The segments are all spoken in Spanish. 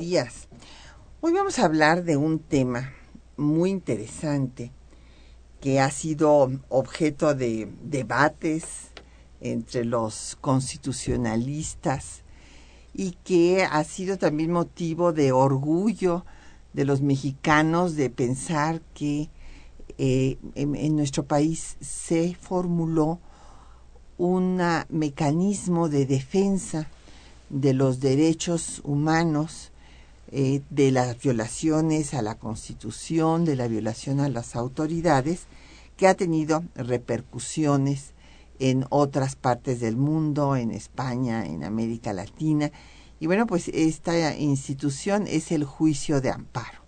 Hoy vamos a hablar de un tema muy interesante que ha sido objeto de debates entre los constitucionalistas y que ha sido también motivo de orgullo de los mexicanos de pensar que eh, en, nuestro país se formuló un mecanismo de defensa de los derechos humanos, eh, de las violaciones a la Constitución, de la violación a las autoridades, que ha tenido repercusiones en otras partes del mundo, en España, en América Latina. Y bueno, pues esta institución es el juicio de amparo.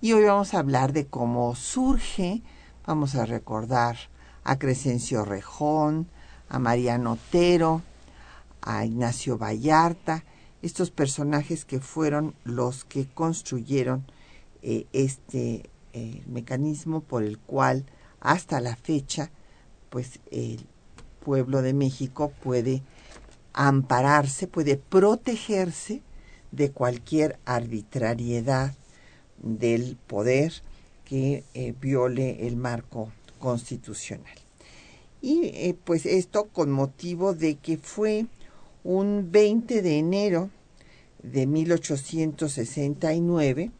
Y hoy vamos a hablar de cómo surge, vamos a recordar a Crescencio Rejón, a Mariano Otero, a Ignacio Vallarta, estos personajes que fueron los que construyeron eh, este eh, mecanismo por el cual hasta la fecha pues el pueblo de México puede ampararse, puede protegerse de cualquier arbitrariedad del poder que eh, viole el marco constitucional. Y pues esto con motivo de que fue un 20 de enero de 1869,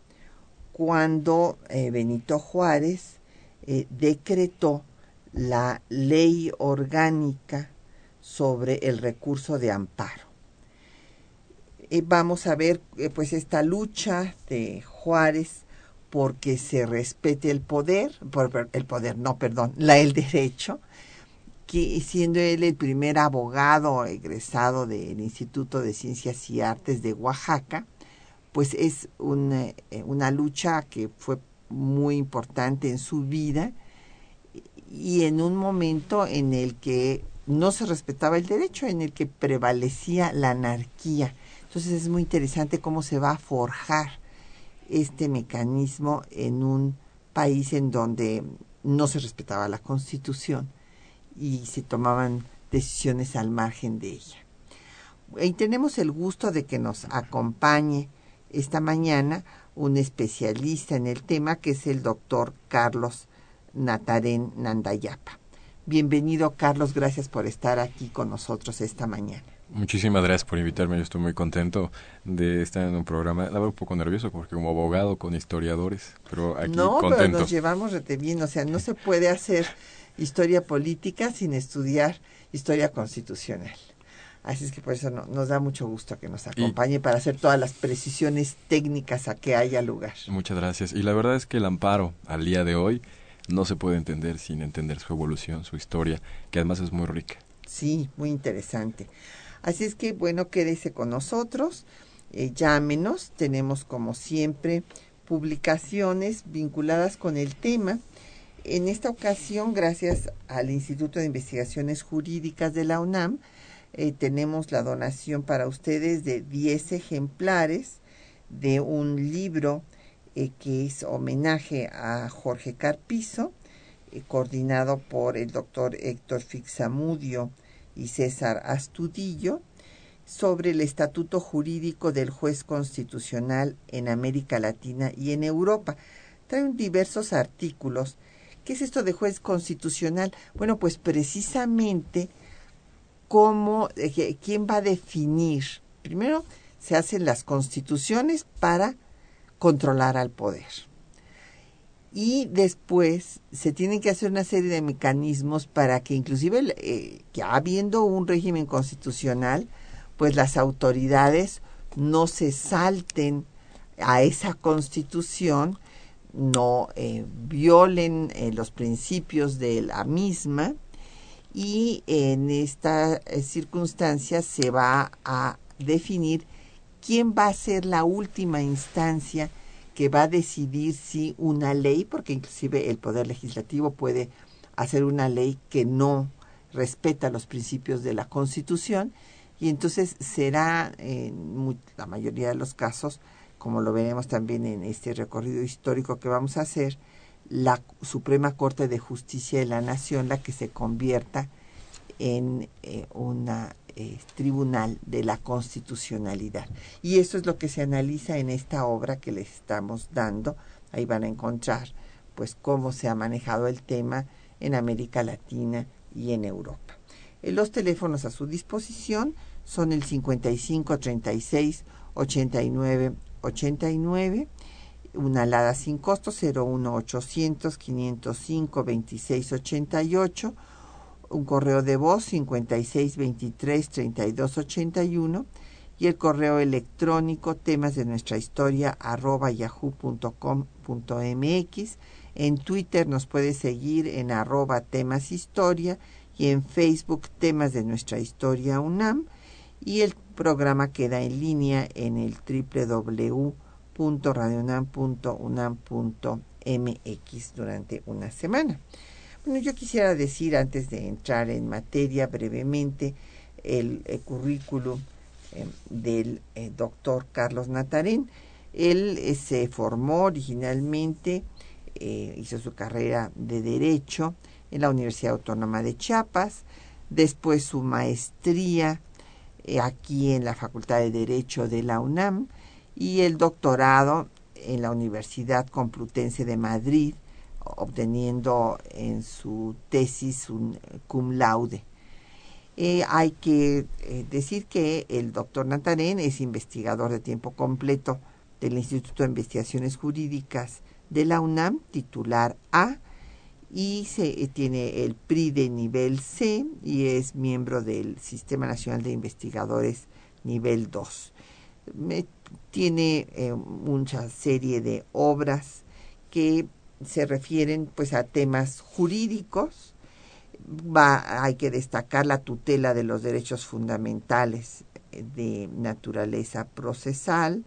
cuando eh, Benito Juárez eh, decretó la ley orgánica sobre el recurso de amparo. Eh, vamos a ver pues esta lucha de Juárez porque se respete el poder, el poder, no, perdón, la, el derecho, que siendo él el primer abogado egresado del Instituto de Ciencias y Artes de Oaxaca, pues es una, eh, una lucha que fue muy importante en su vida y en un momento en el que no se respetaba el derecho, en el que prevalecía la anarquía. Entonces es muy interesante cómo se va a forjar este mecanismo en un país en donde no se respetaba la constitución y se tomaban decisiones al margen de ella. Y tenemos el gusto de que nos acompañe esta mañana un especialista en el tema que es el doctor Carlos Natarén Nandayapa. Bienvenido Carlos, gracias por estar aquí con nosotros esta mañana. Muchísimas gracias por invitarme, yo estoy muy contento de estar en un programa, verdad un poco nervioso porque como abogado con historiadores, pero aquí no, contento. pero nos llevamos rete bien, o sea, no se puede hacer historia política sin estudiar historia constitucional. Así es que por eso nos da mucho gusto que nos acompañe para hacer todas las precisiones técnicas a que haya lugar. Muchas gracias. Y la verdad es que el amparo al día de hoy no se puede entender sin entender su evolución, su historia, que además es muy rica. Sí, muy interesante. Así es que, bueno, quédese con nosotros, eh, llámenos, tenemos como siempre publicaciones vinculadas con el tema en esta ocasión, gracias al Instituto de Investigaciones Jurídicas de la UNAM, eh, tenemos la donación para ustedes de 10 ejemplares de un libro eh, que es homenaje a Jorge Carpizo, eh, coordinado por el doctor Héctor Fixamudio y César Astudillo, sobre el estatuto jurídico del juez constitucional en América Latina y en Europa. Traen diversos artículos ¿Qué es esto de juez constitucional? Bueno, pues precisamente cómo, eh, quién va a definir. Primero, se hacen las constituciones para controlar al poder. Y después se tienen que hacer una serie de mecanismos para que inclusive, eh, ya habiendo un régimen constitucional, pues las autoridades no se salten a esa constitución no eh, violen eh, los principios de la misma y en esta eh, circunstancia se va a definir quién va a ser la última instancia que va a decidir si una ley, porque inclusive el Poder Legislativo puede hacer una ley que no respeta los principios de la Constitución y entonces será en la mayoría de los casos como lo veremos también en este recorrido histórico que vamos a hacer, la Suprema Corte de Justicia de la Nación la que se convierta en eh, un eh, tribunal de la constitucionalidad. Y eso es lo que se analiza en esta obra que les estamos dando. Ahí van a encontrar pues cómo se ha manejado el tema en América Latina y en Europa. Eh, los teléfonos a su disposición son el 55 36 89 89, una alada sin costo 01800 505 2688, un correo de voz 5623 3281 y el correo electrónico temas de nuestra historia arroba yahoo.com.mx. En Twitter nos puede seguir en arroba temas historia y en Facebook temas de nuestra historia UNAM y el programa queda en línea en el www.radionam.unam.mx durante una semana. Bueno, yo quisiera decir antes de entrar en materia brevemente el, currículum eh, del eh, doctor Carlos Natarén. Él eh, se formó originalmente, hizo su carrera de Derecho en la Universidad Autónoma de Chiapas, después su maestría eh, aquí en la Facultad de Derecho de la UNAM y el doctorado en la Universidad Complutense de Madrid, obteniendo en su tesis un cum laude. Eh, hay que eh, decir que el doctor Natarén es investigador de tiempo completo del Instituto de Investigaciones Jurídicas de la UNAM, titular A, y se, eh, tiene el PRI de nivel C y es miembro del Sistema Nacional de Investigadores nivel 2. tiene eh, mucha serie de obras que se refieren pues a temas jurídicos. Va, hay que destacar la tutela de los derechos fundamentales eh, de naturaleza procesal,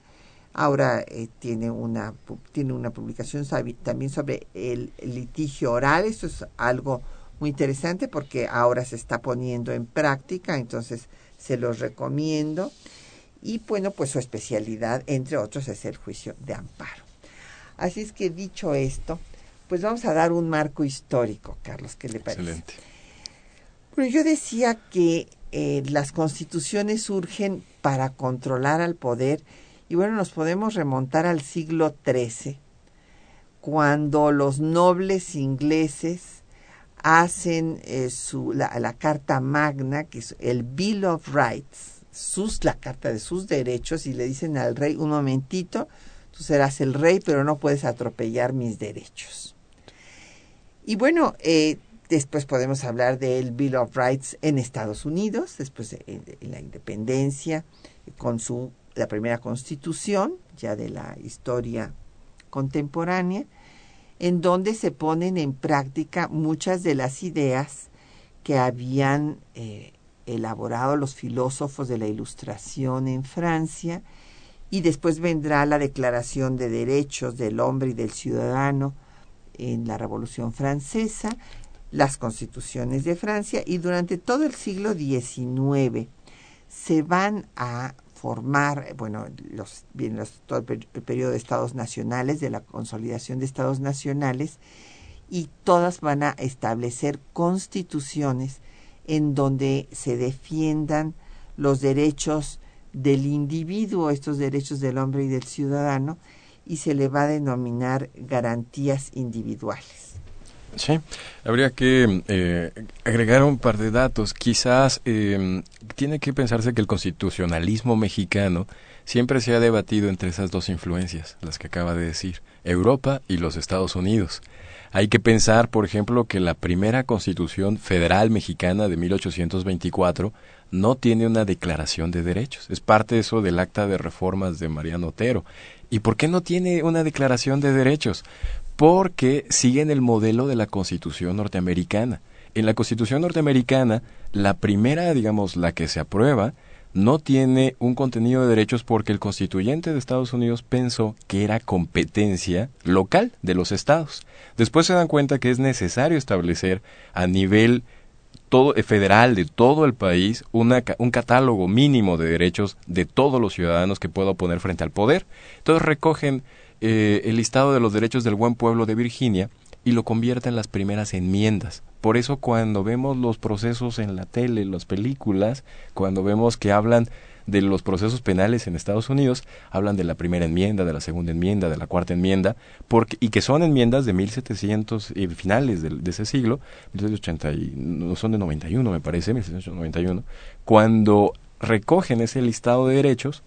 Ahora eh, tiene, una, tiene una publicación también sobre el litigio oral. Esto es algo muy interesante porque ahora se está poniendo en práctica, entonces se los recomiendo. Y bueno, pues su especialidad, entre otros, es el juicio de amparo. Así es que dicho esto, pues vamos a dar un marco histórico, Carlos, ¿qué le parece? Excelente. Bueno, yo decía que eh, las constituciones surgen para controlar al poder y bueno, nos podemos remontar al siglo XIII, cuando los nobles ingleses hacen eh, su, la, Carta Magna, que es el Bill of Rights, sus, la carta de sus derechos, y le dicen al rey, un momentito, tú serás el rey, pero no puedes atropellar mis derechos. Y bueno, eh, después podemos hablar del Bill of Rights en Estados Unidos, después de la independencia, con su la primera constitución, ya de la historia contemporánea, en donde se ponen en práctica muchas de las ideas que habían eh, elaborado los filósofos de la Ilustración en Francia, y después vendrá la Declaración de Derechos del Hombre y del Ciudadano en la Revolución Francesa, las constituciones de Francia, y durante todo el siglo XIX se van a formar, bueno, los, bien, los, todo el, periodo de estados nacionales, de la consolidación de estados nacionales, y todas van a establecer constituciones en donde se defiendan los derechos del individuo, estos derechos del hombre y del ciudadano, y se le va a denominar garantías individuales. Sí, habría que eh, agregar un par de datos. Quizás eh, tiene que pensarse que el constitucionalismo mexicano siempre se ha debatido entre esas dos influencias, las que acaba de decir, Europa y los Estados Unidos. Hay que pensar, por ejemplo, que la primera constitución federal mexicana de 1824 no tiene una declaración de derechos. Es parte eso del acta de reformas de Mariano Otero. ¿Y por qué no tiene una declaración de derechos? Porque siguen el modelo de la Constitución norteamericana. En la Constitución norteamericana, la primera, digamos, la que se aprueba, no tiene un contenido de derechos porque el constituyente de Estados Unidos pensó que era competencia local de los estados. Después se dan cuenta que es necesario establecer a nivel todo, eh, federal de todo el país una, un catálogo mínimo de derechos de todos los ciudadanos que pueda poner frente al poder. Entonces recogen eh, el listado de los derechos del buen pueblo de Virginia y lo convierten en las primeras enmiendas. Por eso cuando vemos los procesos en la tele, las películas, cuando vemos que hablan de los procesos penales en Estados Unidos, hablan de la primera enmienda, de la segunda enmienda, de la cuarta enmienda, porque, y que son enmiendas de 1700 y finales de, ese siglo, 1780 y, no son de 91 me parece, 1791, cuando recogen ese listado de derechos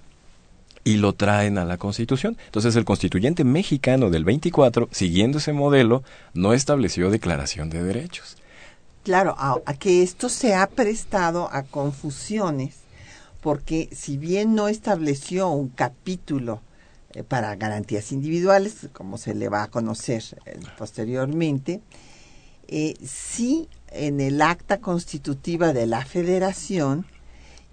y lo traen a la Constitución. Entonces el constituyente mexicano del 24, siguiendo ese modelo, no estableció declaración de derechos. Claro, a, que esto se ha prestado a confusiones, porque si bien no estableció un capítulo eh, para garantías individuales, como se le va a conocer eh, posteriormente, eh, sí en el acta constitutiva de la federación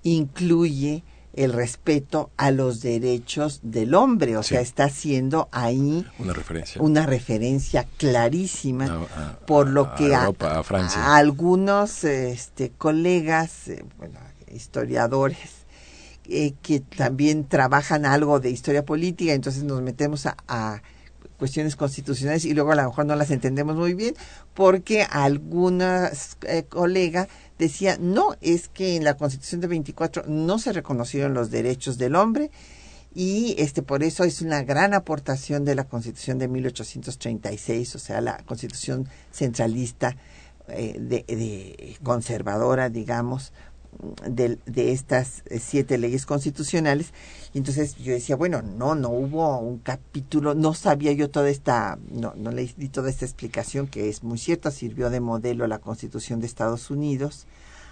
incluye el respeto a los derechos del hombre, o sea, está haciendo ahí una referencia, una referencia clarísima, por lo que a, algunos este, colegas, eh, bueno, historiadores, eh, que también trabajan algo de historia política, entonces nos metemos a, cuestiones constitucionales y luego a lo mejor no las entendemos muy bien, porque algunas eh, colegas decía, no, es que en la Constitución de 24 no se reconocieron los derechos del hombre y este por eso es una gran aportación de la Constitución de 1836, o sea, la Constitución centralista eh, de, conservadora, digamos, de, de, estas siete leyes constitucionales. Y entonces yo decía, bueno, no, no hubo un capítulo, no sabía yo toda esta, no, no le di toda esta explicación que es muy cierta, sirvió de modelo a la Constitución de Estados Unidos,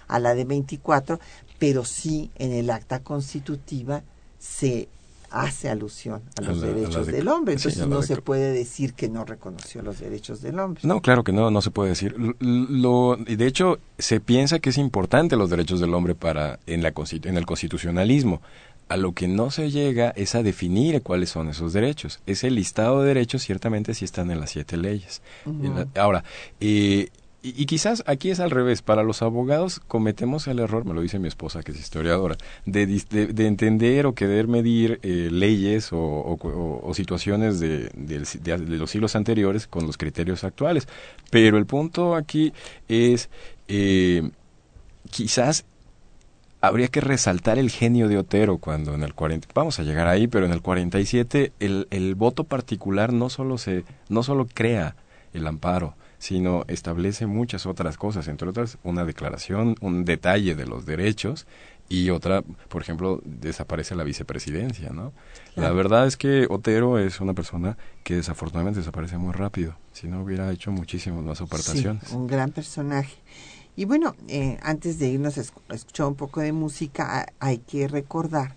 a la de 24, pero sí en el acta constitutiva se hace alusión a los derechos del hombre. Entonces no se puede decir que no reconoció los derechos del hombre. No, claro que no, no se puede decir. Lo, de hecho, se piensa que es importante los derechos del hombre para en, la, en el constitucionalismo. A lo que no se llega es a definir cuáles son esos derechos. Ese listado de derechos ciertamente sí están en las siete leyes. ahora, eh, y, quizás aquí es al revés. Para los abogados cometemos el error, me lo dice mi esposa, que es historiadora, de, de, entender o querer medir eh, leyes o, situaciones de, los siglos anteriores con los criterios actuales. Pero el punto aquí es, eh, quizás habría que resaltar el genio de Otero cuando en el 40, vamos a llegar ahí, pero en el 47 el, el voto particular no solo se, no solo crea el amparo, sino establece muchas otras cosas, entre otras una declaración, un detalle de los derechos y otra, por ejemplo, desaparece la vicepresidencia, ¿no? La verdad es que Otero es una persona que desafortunadamente desaparece muy rápido, si no hubiera hecho muchísimas más aportaciones. un gran personaje. Y bueno, eh, antes de irnos a escuchar un poco de música, hay que recordar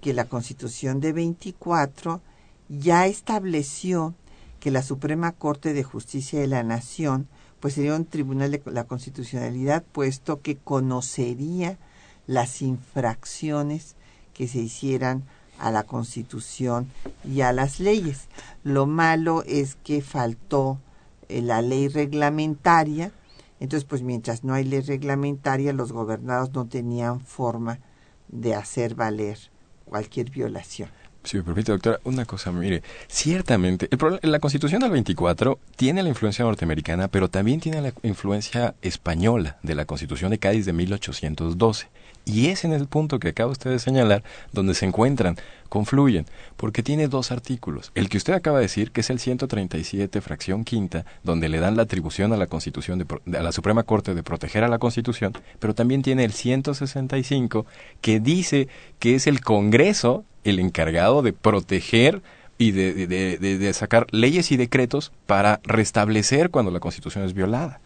que la Constitución de 24 ya estableció que la Suprema Corte de Justicia de la Nación pues sería un tribunal de la constitucionalidad puesto que conocería las infracciones que se hicieran a la Constitución y a las leyes. Lo malo es que faltó eh, la ley reglamentaria, entonces pues mientras no hay ley reglamentaria los gobernados no tenían forma de hacer valer cualquier violación. Si me permite, doctora, una cosa, mire, ciertamente, el la Constitución del 24 tiene la influencia norteamericana, pero también tiene la influencia española de la Constitución de Cádiz de 1812. Y es en el punto que acaba usted de señalar donde se encuentran, confluyen, porque tiene dos artículos. El que usted acaba de decir, que es el 137, fracción quinta, donde le dan la atribución a la Constitución, de, a la Suprema Corte de proteger a la Constitución, pero también tiene el 165, que dice que es el Congreso el encargado de proteger y de, de, sacar leyes y decretos para restablecer cuando la Constitución es violada.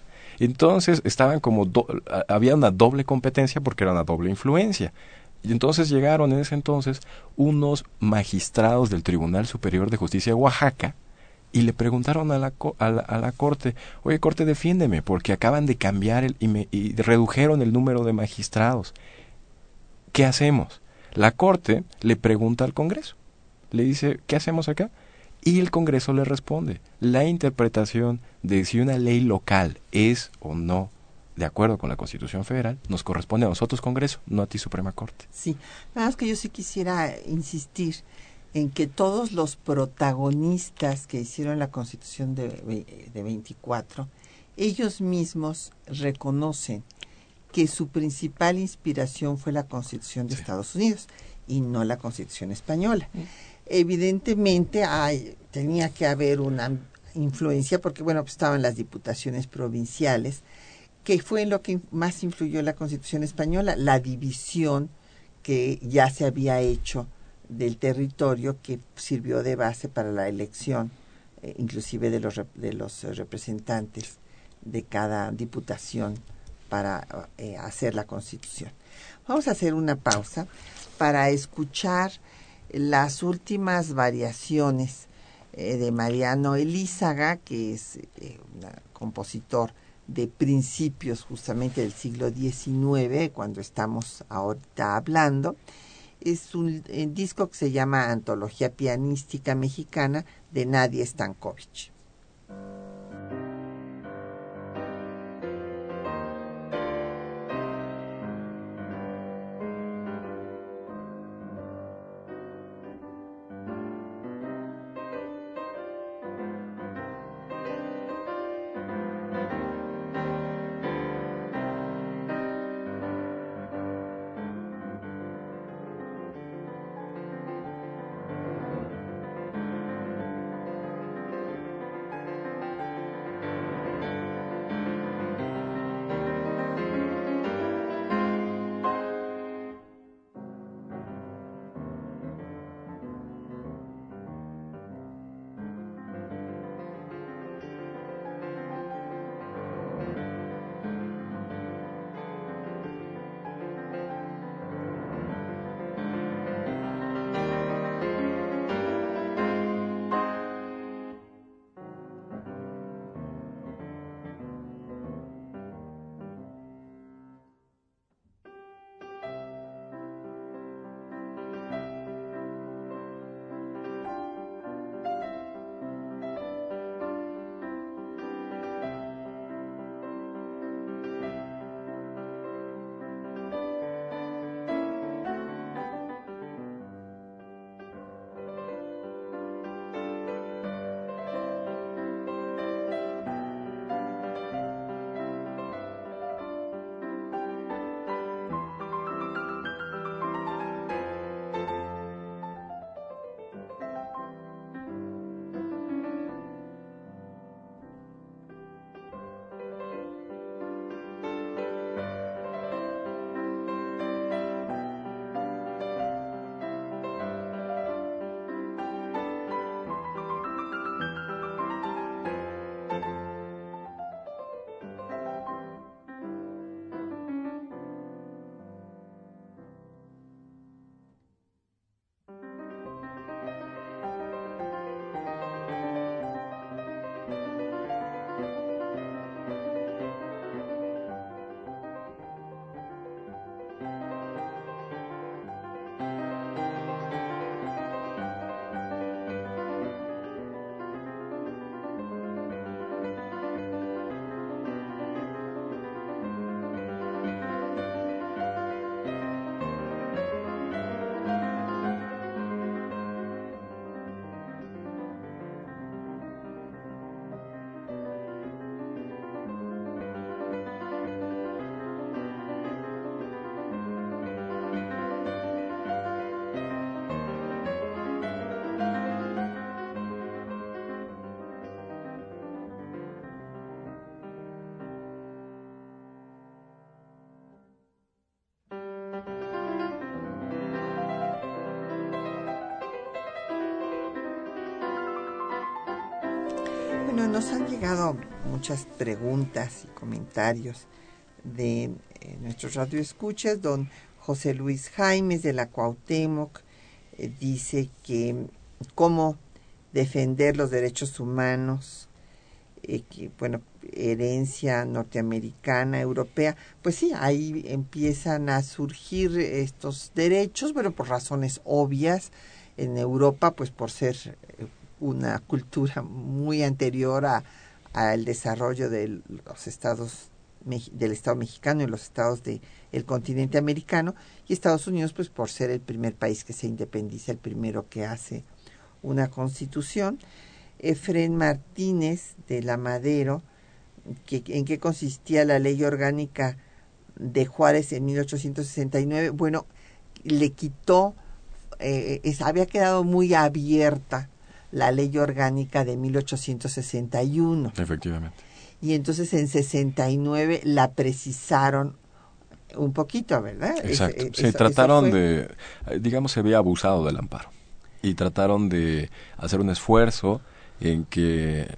Entonces estaban como había una doble competencia porque era una doble influencia. Y entonces llegaron en ese entonces unos magistrados del Tribunal Superior de Justicia de Oaxaca y le preguntaron a la, a la, a la corte, oye corte, defiéndeme, porque acaban de cambiar el, y, me, y redujeron el número de magistrados. ¿Qué hacemos? La corte le pregunta al Congreso, le dice, ¿qué hacemos acá? Y el Congreso le responde, la interpretación de si una ley local es o no de acuerdo con la Constitución Federal, nos corresponde a nosotros Congreso, no a ti Suprema Corte. Sí, nada más que yo sí quisiera insistir en que todos los protagonistas que hicieron la Constitución de, de 24, ellos mismos reconocen que su principal inspiración fue la Constitución de Estados Unidos y no la Constitución española. Evidentemente hay, tenía que haber una influencia porque bueno, pues estaban las diputaciones provinciales, que fue en lo que más influyó la Constitución española, la división que ya se había hecho del territorio que sirvió de base para la elección, eh, inclusive de los, de los representantes de cada diputación para eh, hacer la constitución. Vamos a hacer una pausa para escuchar las últimas variaciones eh, de Mariano Elízaga, que es un compositor de principios justamente del siglo XIX, cuando estamos ahorita hablando. Es un, eh, disco que se llama Antología Pianística Mexicana de Nadia Stankovic. Nos han llegado muchas preguntas y comentarios de eh, nuestros radioescuchas. Don José Luis Jaimes de la Cuauhtémoc eh, dice que cómo defender los derechos humanos, eh, que, bueno, herencia norteamericana, europea, pues sí, ahí empiezan a surgir estos derechos, pero por razones obvias. En Europa, pues por ser una cultura muy anterior a, al desarrollo de los estados del Estado mexicano y los estados del el continente americano y Estados Unidos pues por ser el primer país que se independiza, el primero que hace una constitución. Efren Martínez de la Madero, que, en qué consistía la ley orgánica de Juárez en 1869, bueno, le quitó, eh, había quedado muy abierta la ley orgánica de 1861. Efectivamente. Y entonces en 69 la precisaron un poquito, ¿verdad? Exacto. sí, trataron de, digamos, se había abusado del amparo y trataron de hacer un esfuerzo en que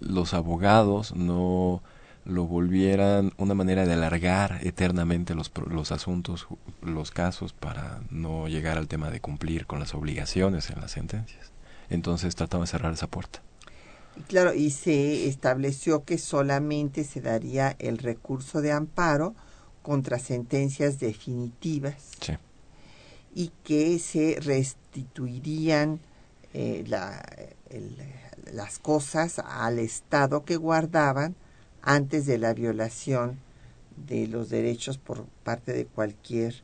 los abogados no lo volvieran una manera de alargar eternamente los, los asuntos, los casos, para no llegar al tema de cumplir con las obligaciones en las sentencias. Entonces trataban de cerrar esa puerta. Claro, y se estableció que solamente se daría el recurso de amparo contra sentencias definitivas y que se restituirían eh, las cosas al Estado que guardaban antes de la violación de los derechos por parte de cualquier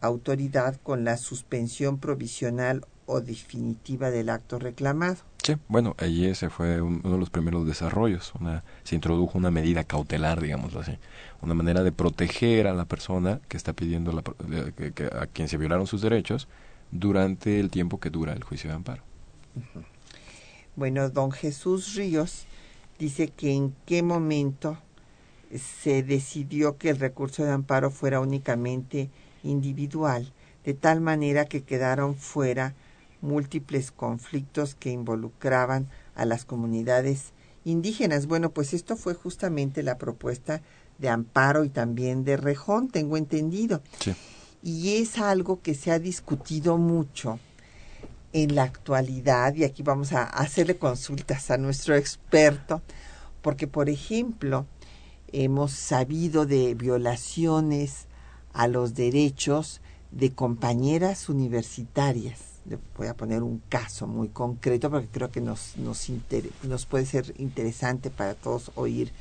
autoridad con la suspensión provisional o definitiva del acto reclamado. Sí, bueno, allí ese fue uno de los primeros desarrollos. Una, se introdujo una medida cautelar, digámoslo así, una manera de proteger a la persona que está pidiendo la, que, a quien se violaron sus derechos durante el tiempo que dura el juicio de amparo. Bueno, don Jesús Ríos dice que en qué momento se decidió que el recurso de amparo fuera únicamente individual, de tal manera que quedaron fuera múltiples conflictos que involucraban a las comunidades indígenas. Bueno, pues esto fue justamente la propuesta de Amparo y también de Rejón, tengo entendido. Y es algo que se ha discutido mucho en la actualidad, y aquí vamos a hacerle consultas a nuestro experto, porque, por ejemplo, hemos sabido de violaciones a los derechos de compañeras universitarias voy a poner un caso muy concreto porque creo que nos, nos, puede ser interesante para todos oír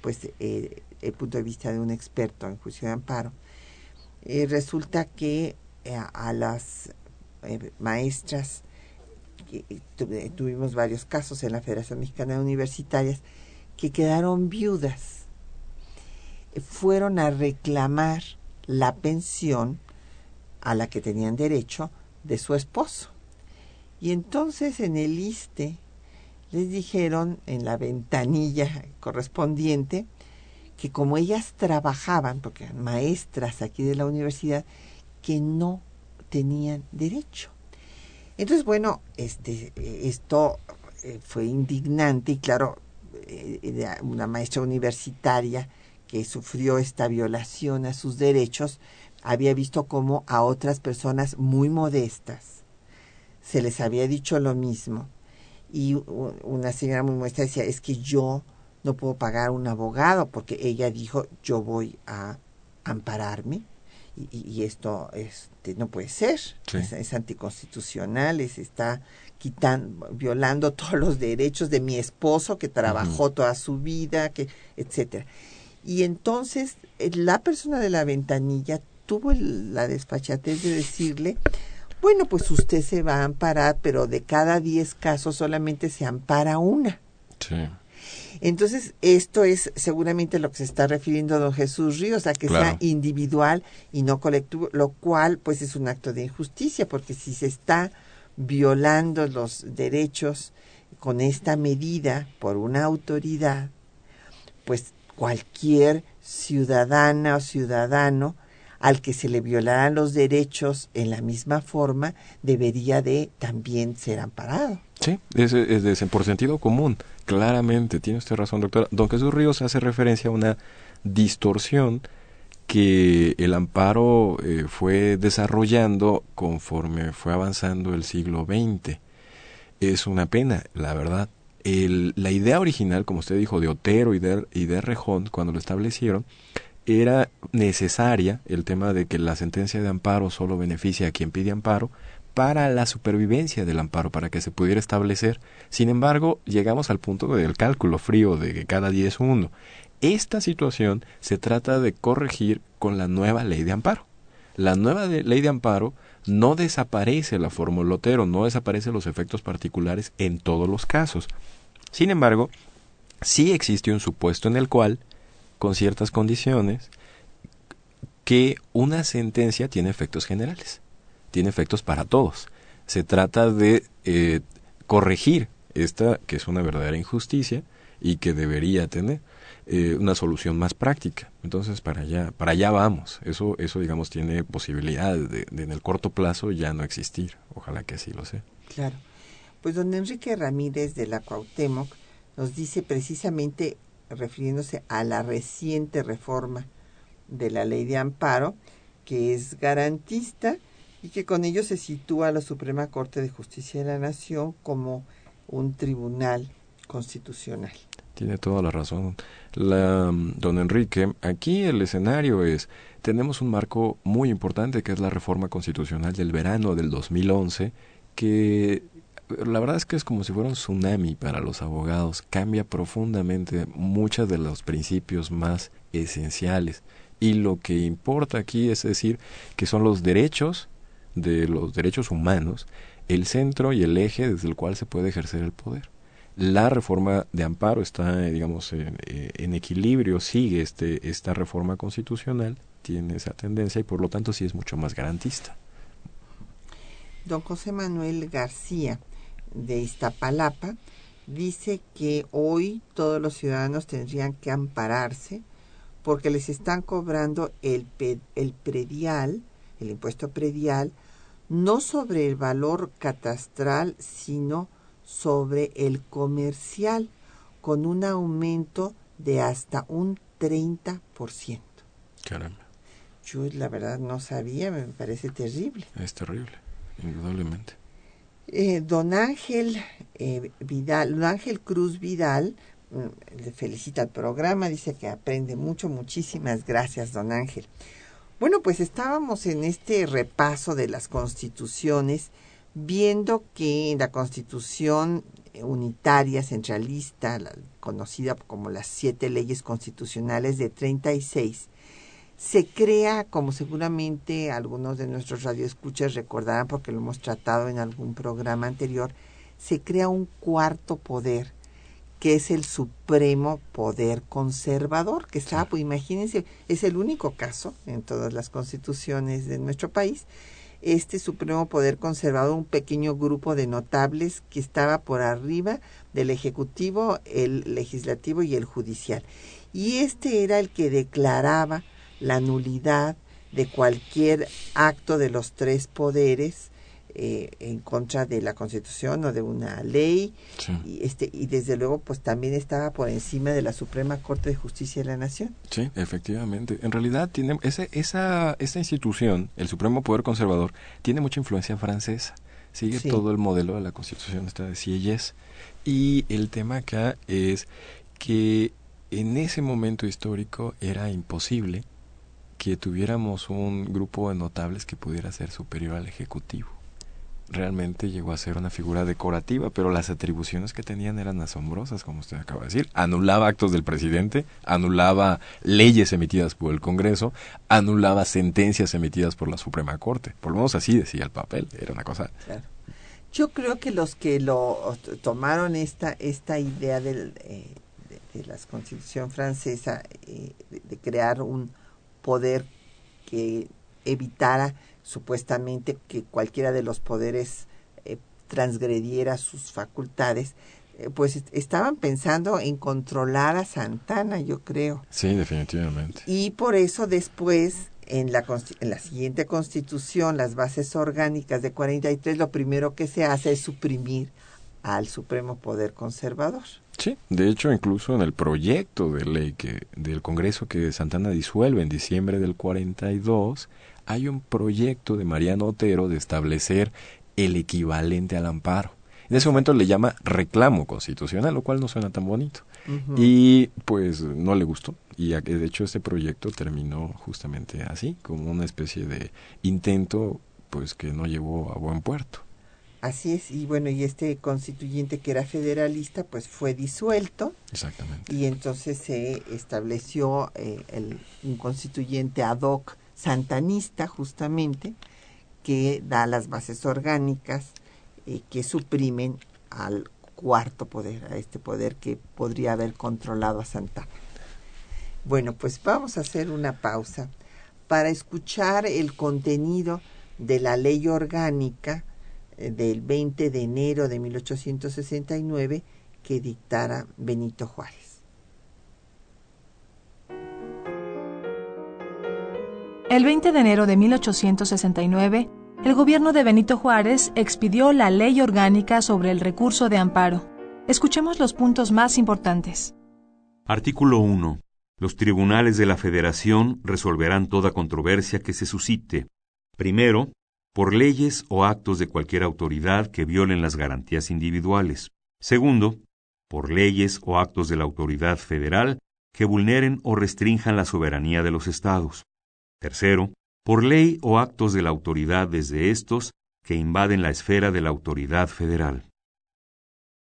pues eh, el punto de vista de un experto en juicio de amparo. Eh, resulta que eh, a las maestras, tuvimos varios casos en la Federación Mexicana de Universitarias, que quedaron viudas, fueron a reclamar la pensión a la que tenían derecho de su esposo. Y entonces en el ISTE les dijeron en la ventanilla correspondiente que como ellas trabajaban, porque eran maestras aquí de la universidad, que no tenían derecho. Entonces, bueno, este, esto eh, fue indignante y claro, eh, una maestra universitaria que sufrió esta violación a sus derechos, había visto como a otras personas muy modestas se les había dicho lo mismo. Y una señora muy modesta decía, es que yo no puedo pagar un abogado porque ella dijo, yo voy a ampararme. Y, esto este, no puede ser, es, anticonstitucional, es, está quitando, violando todos los derechos de mi esposo que trabajó toda su vida, que, etcétera. Y entonces eh, la persona de la ventanilla tuvo la despachatez de decirle, bueno, pues usted se va a amparar, pero de cada 10 casos solamente se ampara una. Sí. Entonces, esto es seguramente lo que se está refiriendo don Jesús Ríos, a que sea individual y no colectivo, lo cual pues es un acto de injusticia, porque si se está violando los derechos con esta medida por una autoridad, pues cualquier ciudadana o ciudadano al que se le violaran los derechos en la misma forma, debería de también ser amparado. Sí, es, es, por sentido común, claramente, tiene usted razón, doctora. Don Jesús Ríos hace referencia a una distorsión que el amparo eh, fue desarrollando conforme fue avanzando el siglo XX. es una pena, la verdad. El, la idea original, como usted dijo, de Otero y de, y de Rejón, cuando lo establecieron, era necesaria el tema de que la sentencia de amparo solo beneficia a quien pide amparo para la supervivencia del amparo, para que se pudiera establecer. Sin embargo, llegamos al punto del cálculo frío de que cada día es uno. Esta situación se trata de corregir con la nueva ley de amparo. La nueva ley de amparo no desaparece la fórmula Lotero, no desaparecen los efectos particulares en todos los casos. Sin embargo, sí existe un supuesto en el cual, con ciertas condiciones, que una sentencia tiene efectos generales, tiene efectos para todos. Se trata de eh, corregir esta, que es una verdadera injusticia y que debería tener. Eh, una solución más práctica. Entonces, para allá, para allá vamos. Eso, eso digamos, tiene posibilidades de, en el corto plazo ya no existir. Ojalá que así lo sea. Claro. Pues don Enrique Ramírez de la Cuauhtémoc nos dice precisamente, refiriéndose a la reciente reforma de la ley de amparo, que es garantista y que con ello se sitúa la Suprema Corte de Justicia de la Nación como un tribunal constitucional. Tiene toda la razón. La, mm, don Enrique, aquí el escenario es, tenemos un marco muy importante que es la reforma constitucional del verano del 2011, que la verdad es que es como si fuera un tsunami para los abogados, cambia profundamente muchos de los principios más esenciales. Y lo que importa aquí es decir que son los derechos de los derechos humanos el centro y el eje desde el cual se puede ejercer el poder la reforma de amparo está, digamos, en, eh, en, equilibrio, sigue este, esta reforma constitucional, tiene esa tendencia y por lo tanto sí es mucho más garantista. Don José Manuel García de Iztapalapa dice que hoy todos los ciudadanos tendrían que ampararse porque les están cobrando el, el predial, el impuesto predial, no sobre el valor catastral, sino sobre el comercial con un aumento de hasta un 30%. Caramba. Yo la verdad no sabía, me parece terrible. Es terrible, indudablemente. Eh, don Ángel eh, Vidal, don Ángel Cruz Vidal, mm, le felicita el programa, dice que aprende mucho, muchísimas gracias, don Ángel. Bueno, pues estábamos en este repaso de las constituciones viendo que la constitución unitaria, centralista, conocida como las siete leyes constitucionales de 36, se crea, como seguramente algunos de nuestros radioescuchas recordarán porque lo hemos tratado en algún programa anterior, se crea un cuarto poder que es el supremo poder conservador, que está, pues imagínense, es el único caso en todas las constituciones de nuestro país este supremo poder conservado un pequeño grupo de notables que estaba por arriba del Ejecutivo, el Legislativo y el Judicial. Y este era el que declaraba la nulidad de cualquier acto de los tres poderes eh, en contra de la Constitución o de una ley y este y desde luego pues también estaba por encima de la Suprema Corte de Justicia de la Nación. Sí, efectivamente. En realidad tiene esa esa esta institución, el Supremo Poder Conservador, tiene mucha influencia francesa. Sigue todo el modelo de la Constitución esta de Sieyès y el tema acá es que en ese momento histórico era imposible que tuviéramos un grupo de notables que pudiera ser superior al Ejecutivo realmente llegó a ser una figura decorativa, pero las atribuciones que tenían eran asombrosas, como usted acaba de decir. Anulaba actos del presidente, anulaba leyes emitidas por el Congreso, anulaba sentencias emitidas por la Suprema Corte. Por lo menos así decía el papel, era una cosa. Yo creo que los que lo tomaron esta esta idea del, eh, de, la Constitución francesa eh, de crear un poder que evitara supuestamente que cualquiera de los poderes eh, transgrediera sus facultades, eh, pues estaban pensando en controlar a Santana, yo creo. Sí, definitivamente. Y por eso después, en la, en la siguiente constitución, las bases orgánicas de 43, lo primero que se hace es suprimir al Supremo Poder Conservador. Sí, de hecho, incluso en el proyecto de ley que del Congreso que Santana disuelve en diciembre del 42, hay un proyecto de Mariano Otero de establecer el equivalente al amparo. En ese momento le llama reclamo constitucional, lo cual no suena tan bonito. Y pues no le gustó. Y de hecho este proyecto terminó justamente así, como una especie de intento pues que no llevó a buen puerto. Así es, y bueno, y este constituyente que era federalista, pues fue disuelto. Exactamente. Y entonces se estableció eh, el, un constituyente ad hoc santanista, justamente, que da las bases orgánicas eh, que suprimen al cuarto poder, a este poder que podría haber controlado a Santana. Bueno, pues vamos a hacer una pausa para escuchar el contenido de la ley orgánica del 20 de enero de 1869 que dictara Benito Juárez. El 20 de enero de 1869, el gobierno de Benito Juárez expidió la Ley Orgánica sobre el recurso de amparo. Escuchemos los puntos más importantes. Artículo 1. Los tribunales de la Federación resolverán toda controversia que se suscite. Primero, por leyes o actos de cualquier autoridad que violen las garantías individuales. Segundo, por leyes o actos de la autoridad federal que vulneren o restrinjan la soberanía de los estados. Tercero, por ley o actos de la autoridad desde estos que invaden la esfera de la autoridad federal.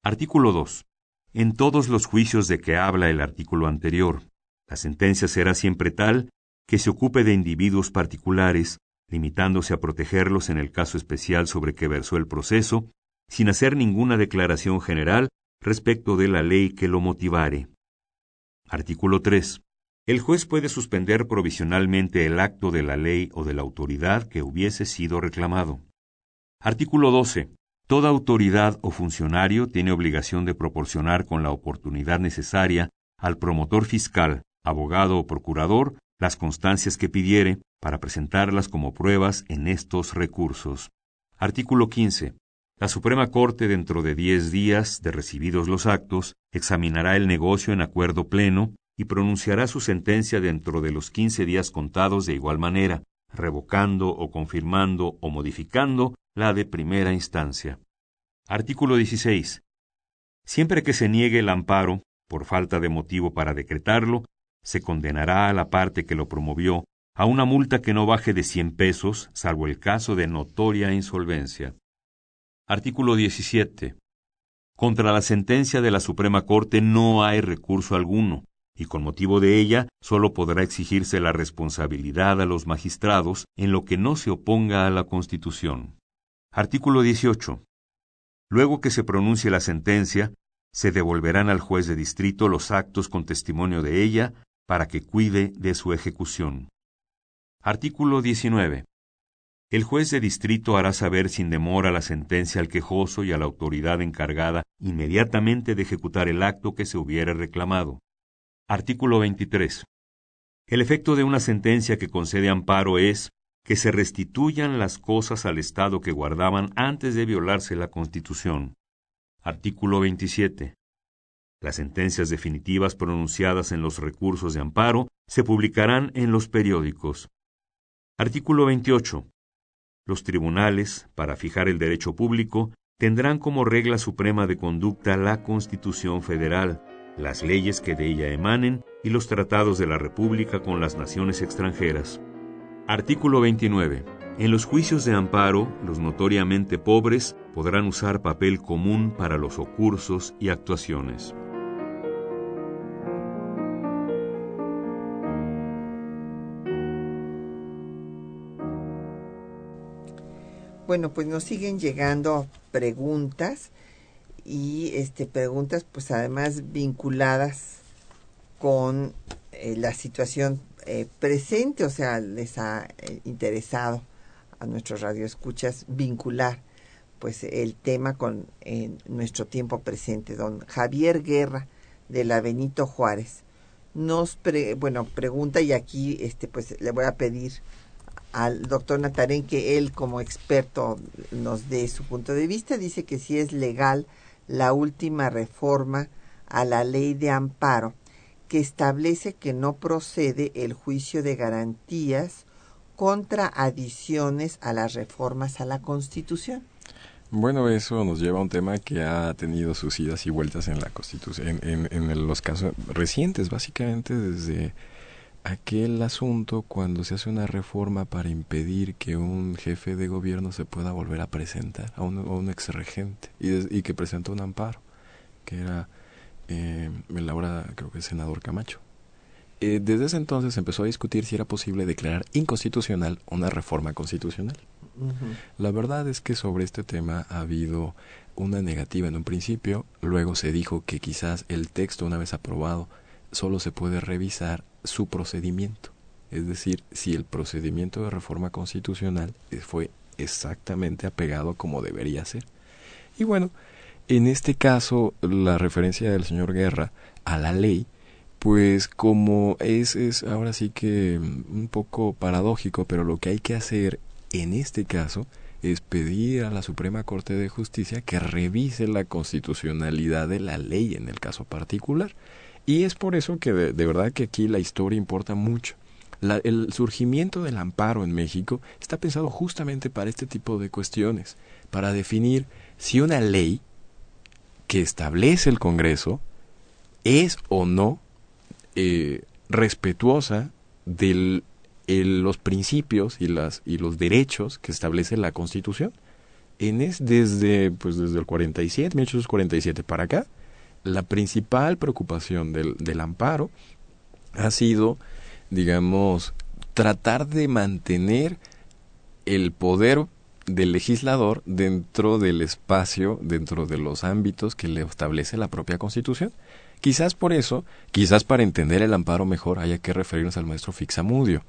Artículo 2. En todos los juicios de que habla el artículo anterior, la sentencia será siempre tal que se ocupe de individuos particulares limitándose a protegerlos en el caso especial sobre que versó el proceso, sin hacer ninguna declaración general respecto de la ley que lo motivare. Artículo 3. El juez puede suspender provisionalmente el acto de la ley o de la autoridad que hubiese sido reclamado. Artículo 12. Toda autoridad o funcionario tiene obligación de proporcionar con la oportunidad necesaria al promotor fiscal, abogado o procurador las constancias que pidiere para presentarlas como pruebas en estos recursos. Artículo 15. La Suprema Corte, dentro de diez días de recibidos los actos, examinará el negocio en acuerdo pleno y pronunciará su sentencia dentro de los quince días contados de igual manera, revocando o confirmando o modificando la de primera instancia. Artículo 16. Siempre que se niegue el amparo, por falta de motivo para decretarlo, se condenará a la parte que lo promovió a una multa que no baje de cien pesos, salvo el caso de notoria insolvencia. Artículo 17. Contra la sentencia de la Suprema Corte no hay recurso alguno, y con motivo de ella sólo podrá exigirse la responsabilidad a los magistrados en lo que no se oponga a la Constitución. Artículo 18. Luego que se pronuncie la sentencia, se devolverán al juez de distrito los actos con testimonio de ella para que cuide de su ejecución. Artículo 19. El juez de distrito hará saber sin demora la sentencia al quejoso y a la autoridad encargada inmediatamente de ejecutar el acto que se hubiere reclamado. Artículo 23. El efecto de una sentencia que concede amparo es que se restituyan las cosas al Estado que guardaban antes de violarse la Constitución. Artículo 27. Las sentencias definitivas pronunciadas en los recursos de amparo se publicarán en los periódicos. Artículo 28. Los tribunales, para fijar el derecho público, tendrán como regla suprema de conducta la Constitución Federal, las leyes que de ella emanen y los tratados de la República con las naciones extranjeras. Artículo 29. En los juicios de amparo, los notoriamente pobres podrán usar papel común para los ocursos y actuaciones. Bueno, pues nos siguen llegando preguntas y este preguntas pues además vinculadas con eh, la situación eh, presente, o sea, les ha eh, interesado a nuestros radioescuchas vincular pues el tema con nuestro tiempo presente. Don Javier Guerra de la Benito Juárez nos bueno pregunta y aquí este pues le voy a pedir al doctor Natarén que él como experto nos dé su punto de vista. Dice que si es legal la última reforma a la ley de amparo que establece que no procede el juicio de garantías contra adiciones a las reformas a la Constitución. Bueno, eso nos lleva a un tema que ha tenido sus idas y vueltas en la Constitución, en, en, los casos recientes, básicamente desde aquel asunto cuando se hace una reforma para impedir que un jefe de gobierno se pueda volver a presentar a un, a un ex regente y, y, que presentó un amparo, que era eh, el ahora creo que el senador Camacho. Eh, desde ese entonces empezó a discutir si era posible declarar inconstitucional una reforma constitucional. La verdad es que sobre este tema ha habido una negativa en un principio, luego se dijo que quizás el texto una vez aprobado solo se puede revisar su procedimiento, es decir, si el procedimiento de reforma constitucional fue exactamente apegado como debería ser. Y bueno, en este caso la referencia del señor Guerra a la ley pues como es, es ahora sí que un poco paradójico, pero lo que hay que hacer en este caso es pedir a la Suprema Corte de Justicia que revise la constitucionalidad de la ley en el caso particular. Y es por eso que de, verdad que aquí la historia importa mucho. el surgimiento del amparo en México está pensado justamente para este tipo de cuestiones, para definir si una ley que establece el Congreso es o no eh, respetuosa de los principios y, las, y los derechos que establece la Constitución. En es, desde, pues desde el 47, 1847 para acá, la principal preocupación del, del amparo ha sido, digamos, tratar de mantener el poder del legislador dentro del espacio, dentro de los ámbitos que le establece la propia Constitución. Quizás por eso, quizás para entender el amparo mejor haya que referirnos al maestro Fixamudio.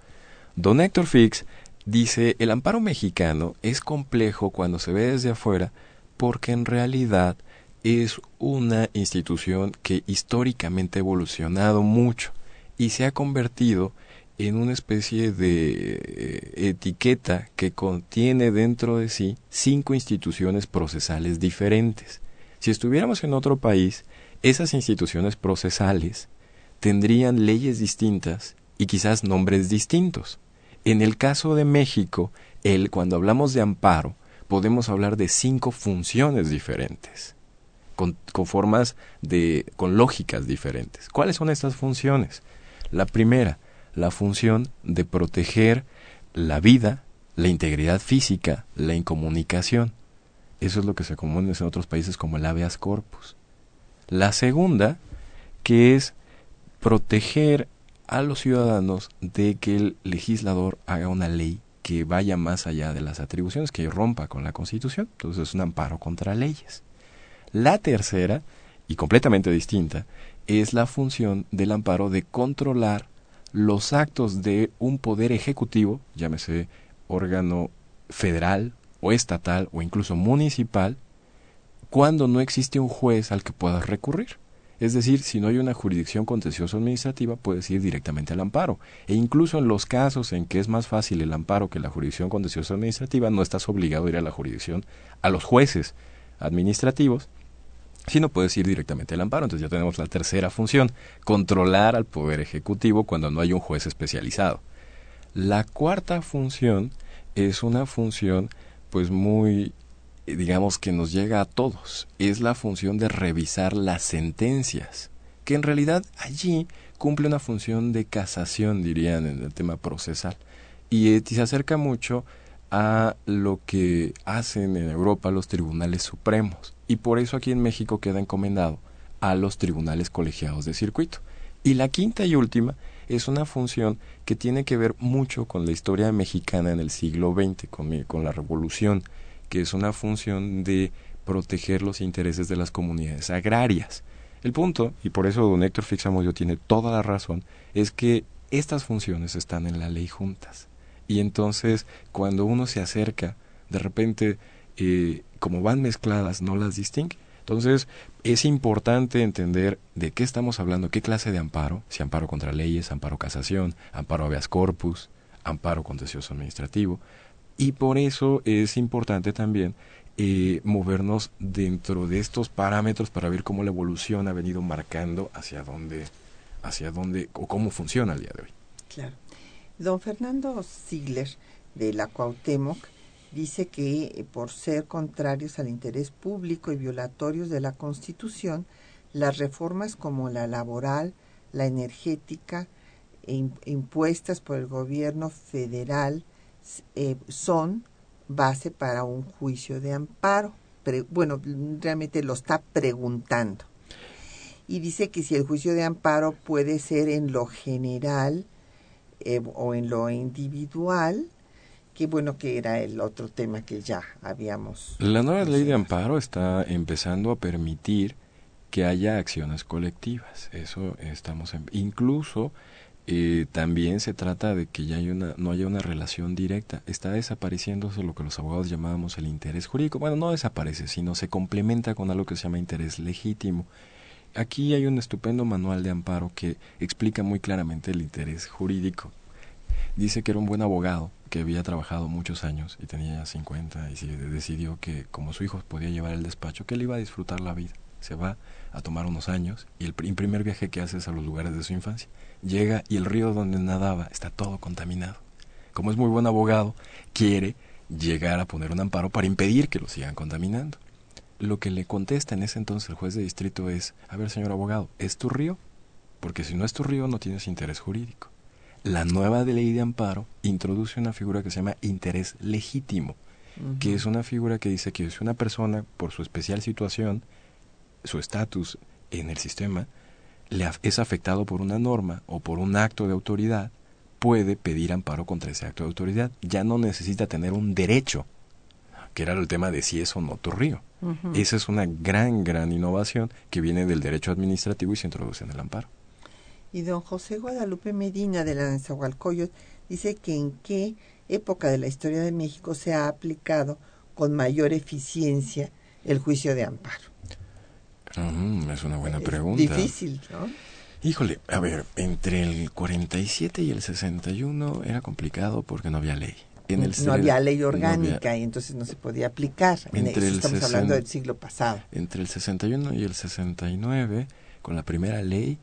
Don Héctor Fix dice, el amparo mexicano es complejo cuando se ve desde afuera porque en realidad es una institución que históricamente ha evolucionado mucho y se ha convertido en una especie de eh, etiqueta que contiene dentro de sí cinco instituciones procesales diferentes. Si estuviéramos en otro país, esas instituciones procesales tendrían leyes distintas y quizás nombres distintos. En el caso de México, el, cuando hablamos de amparo, podemos hablar de cinco funciones diferentes, con, con formas de, con lógicas diferentes. ¿Cuáles son estas funciones? La primera, la función de proteger la vida, la integridad física, la incomunicación. Eso es lo que se conoce en otros países como el habeas corpus. La segunda, que es proteger a los ciudadanos de que el legislador haga una ley que vaya más allá de las atribuciones, que rompa con la Constitución. Entonces es un amparo contra leyes. La tercera, y completamente distinta, es la función del amparo de controlar los actos de un poder ejecutivo, llámese órgano federal o estatal o incluso municipal, cuando no existe un juez al que puedas recurrir. Es decir, si no hay una jurisdicción contencioso administrativa, puedes ir directamente al amparo. E incluso en los casos en que es más fácil el amparo que la jurisdicción contencioso administrativa, no estás obligado a ir a la jurisdicción, a los jueces administrativos, sino puedes ir directamente al amparo. Entonces ya tenemos la tercera función, controlar al Poder Ejecutivo cuando no hay un juez especializado. La cuarta función es una función pues muy digamos que nos llega a todos, es la función de revisar las sentencias, que en realidad allí cumple una función de casación, dirían en el tema procesal, y se acerca mucho a lo que hacen en Europa los tribunales supremos, y por eso aquí en México queda encomendado a los tribunales colegiados de circuito. Y la quinta y última es una función que tiene que ver mucho con la historia mexicana en el siglo XX, con, con la revolución que es una función de proteger los intereses de las comunidades agrarias. El punto, y por eso don Héctor Fixamodio tiene toda la razón, es que estas funciones están en la ley juntas. Y entonces, cuando uno se acerca, de repente, eh, como van mezcladas, no las distingue. Entonces, es importante entender de qué estamos hablando, qué clase de amparo, si amparo contra leyes, amparo casación, amparo habeas corpus, amparo contencioso administrativo, y por eso es importante también eh, movernos dentro de estos parámetros para ver cómo la evolución ha venido marcando hacia dónde, hacia dónde o cómo funciona el día de hoy. Claro. Don Fernando Ziegler de la Cuauhtémoc dice que eh, por ser contrarios al interés público y violatorios de la Constitución, las reformas como la laboral, la energética, e impuestas por el gobierno federal eh, son base para un juicio de amparo. bueno, realmente lo está preguntando. Y dice que si el juicio de amparo puede ser en lo general eh, o en lo individual, Qué bueno que era el otro tema que ya habíamos. La nueva ley de amparo está empezando a permitir que haya acciones colectivas. Eso estamos en, incluso eh, también se trata de que ya hay una, no haya una relación directa. Está desapareciendo lo que los abogados llamábamos el interés jurídico. Bueno, no desaparece, sino se complementa con algo que se llama interés legítimo. Aquí hay un estupendo manual de amparo que explica muy claramente el interés jurídico. Dice que era un buen abogado, que había trabajado muchos años y tenía ya 50 y decidió que como su hijo podía llevar el despacho, que él iba a disfrutar la vida. Se va a tomar unos años y el primer viaje que hace es a los lugares de su infancia. Llega y el río donde nadaba está todo contaminado. Como es muy buen abogado, quiere llegar a poner un amparo para impedir que lo sigan contaminando. Lo que le contesta en ese entonces el juez de distrito es, a ver señor abogado, ¿es tu río? Porque si no es tu río no tienes interés jurídico la nueva ley de amparo introduce una figura que se llama interés legítimo, que es una figura que dice que si una persona, por su especial situación, su estatus en el sistema, le es afectado por una norma o por un acto de autoridad, puede pedir amparo contra ese acto de autoridad. Ya no necesita tener un derecho, que era el tema de si es o no tu río. Esa es una gran, gran innovación que viene del derecho administrativo y se introduce en el amparo. Y don José Guadalupe Medina de la Nezahualcóyotl dice que en qué época de la historia de México se ha aplicado con mayor eficiencia el juicio de amparo. Mm, es una buena pregunta. Difícil, ¿no? Híjole, a ver, entre el 47 y el 61 era complicado porque no había ley. En el no había ley orgánica y entonces no se podía aplicar. Entre el estamos hablando del siglo pasado. Entre el 61 y el 69, con la primera ley,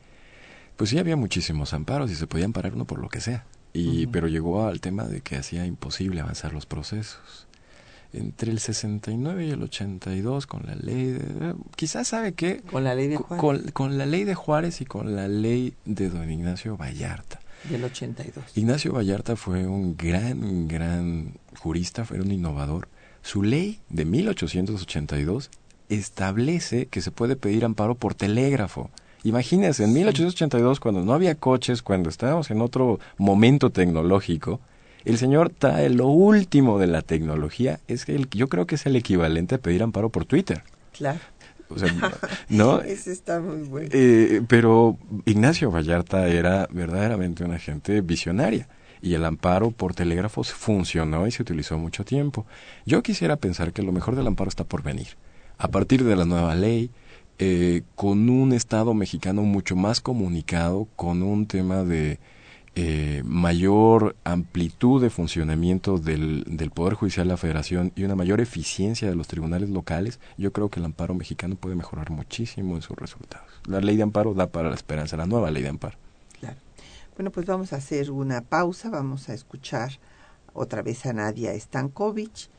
pues sí había muchísimos amparos y se podían parar uno por lo que sea. Y, Pero llegó al tema de que hacía imposible avanzar los procesos. Entre el 69 y el 82 con la ley de... Quizás sabe que... Con la ley de Juárez. Con, la ley de Juárez y con la ley de don Ignacio Vallarta. Del 82. Ignacio Vallarta fue un gran, gran jurista, fue un innovador. Su ley de 1882 establece que se puede pedir amparo por telégrafo. Imagínense, en 1882, cuando no había coches, cuando estábamos en otro momento tecnológico, el señor trae lo último de la tecnología. Es que yo creo que es el equivalente a pedir amparo por Twitter. Claro. O sea, ¿no? Ese está muy bueno. Eh, pero Ignacio Vallarta era verdaderamente una gente visionaria y el amparo por telégrafos funcionó y se utilizó mucho tiempo. Yo quisiera pensar que lo mejor del amparo está por venir. A partir de la nueva ley, eh, con un Estado mexicano mucho más comunicado, con un tema de eh, mayor amplitud de funcionamiento del, del, Poder Judicial de la Federación y una mayor eficiencia de los tribunales locales, yo creo que el amparo mexicano puede mejorar muchísimo en sus resultados. La ley de amparo da para la esperanza, la nueva ley de amparo. Claro. Bueno, pues vamos a hacer una pausa, vamos a escuchar otra vez a Nadia Stankovic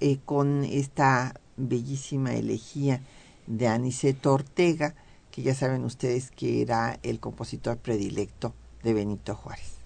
eh, con esta bellísima elegía de Aniceto Ortega, que ya saben ustedes que era el compositor predilecto de Benito Juárez.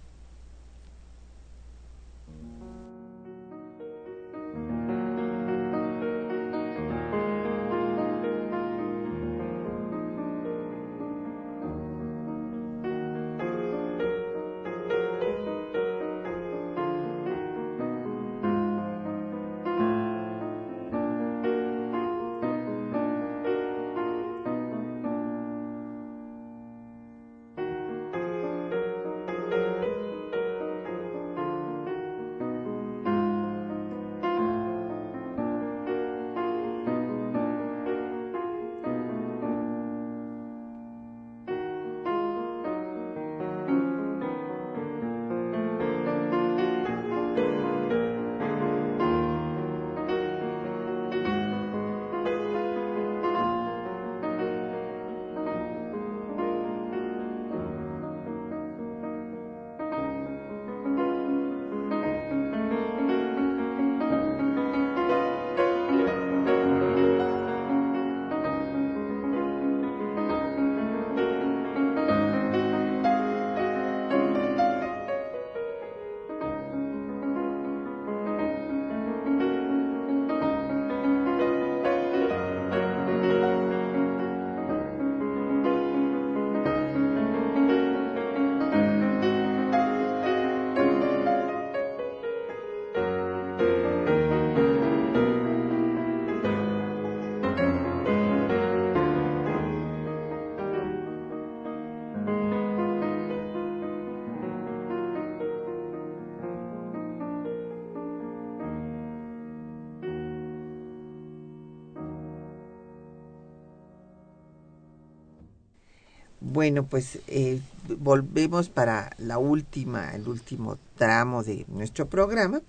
Bueno, pues eh, volvemos para la última, el último tramo de nuestro programa.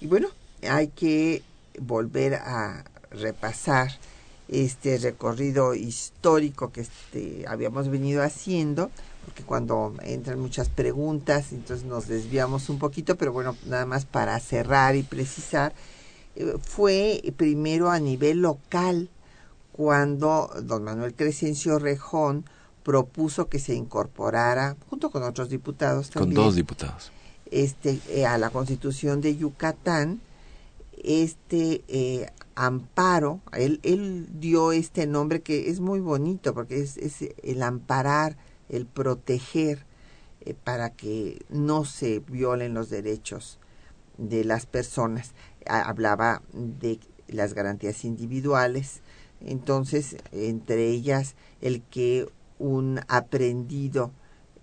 Y bueno, hay que volver a repasar este recorrido histórico que este, habíamos venido haciendo, porque cuando entran muchas preguntas, entonces nos desviamos un poquito, pero bueno, nada más para cerrar y precisar, eh, fue primero a nivel local cuando don Manuel Crescencio Rejón propuso que se incorporara, junto con otros diputados también, con dos diputados, este, eh, a la Constitución de Yucatán, este eh, amparo, él, él dio este nombre que es muy bonito porque es, es el amparar, el proteger eh, para que no se violen los derechos de las personas. Hablaba de las garantías individuales, entonces entre ellas el que un aprendido